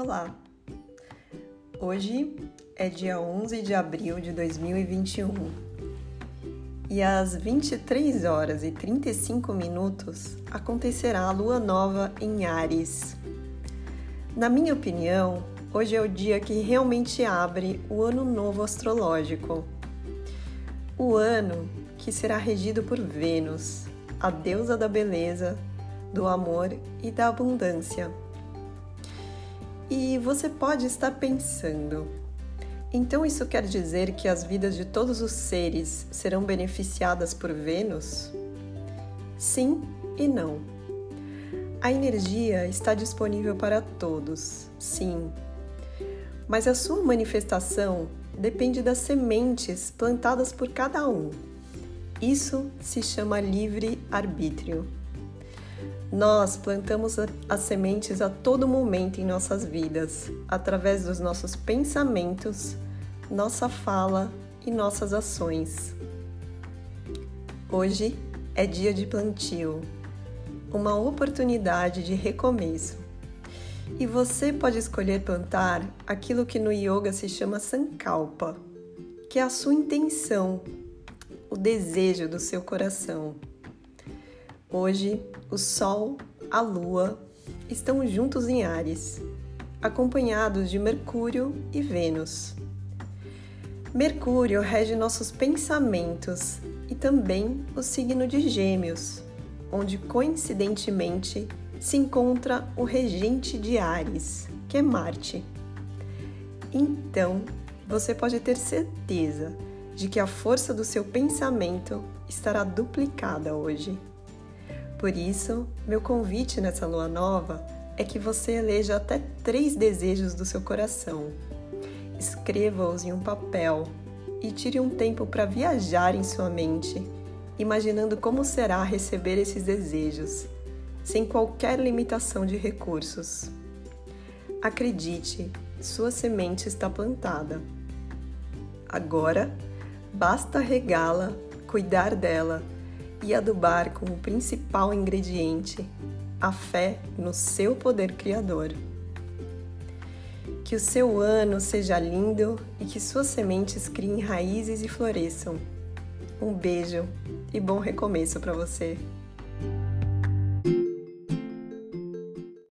Olá! Hoje é dia 11 de abril de 2021 e às 23 horas e 35 minutos acontecerá a lua nova em Ares. Na minha opinião, hoje é o dia que realmente abre o ano novo astrológico. O ano que será regido por Vênus, a deusa da beleza, do amor e da abundância. E você pode estar pensando, então isso quer dizer que as vidas de todos os seres serão beneficiadas por Vênus? Sim e não. A energia está disponível para todos, sim. Mas a sua manifestação depende das sementes plantadas por cada um. Isso se chama livre-arbítrio. Nós plantamos as sementes a todo momento em nossas vidas, através dos nossos pensamentos, nossa fala e nossas ações. Hoje é dia de plantio, uma oportunidade de recomeço. E você pode escolher plantar aquilo que no yoga se chama sankalpa, que é a sua intenção, o desejo do seu coração. Hoje, o Sol, a Lua estão juntos em Ares, acompanhados de Mercúrio e Vênus. Mercúrio rege nossos pensamentos e também o signo de Gêmeos, onde coincidentemente se encontra o regente de Ares, que é Marte. Então, você pode ter certeza de que a força do seu pensamento estará duplicada hoje. Por isso, meu convite nessa lua nova é que você eleja até três desejos do seu coração. Escreva-os em um papel e tire um tempo para viajar em sua mente, imaginando como será receber esses desejos, sem qualquer limitação de recursos. Acredite, sua semente está plantada. Agora, basta regá-la, cuidar dela e adubar com o principal ingrediente, a fé no seu poder criador. Que o seu ano seja lindo e que suas sementes criem raízes e floresçam. Um beijo e bom recomeço para você!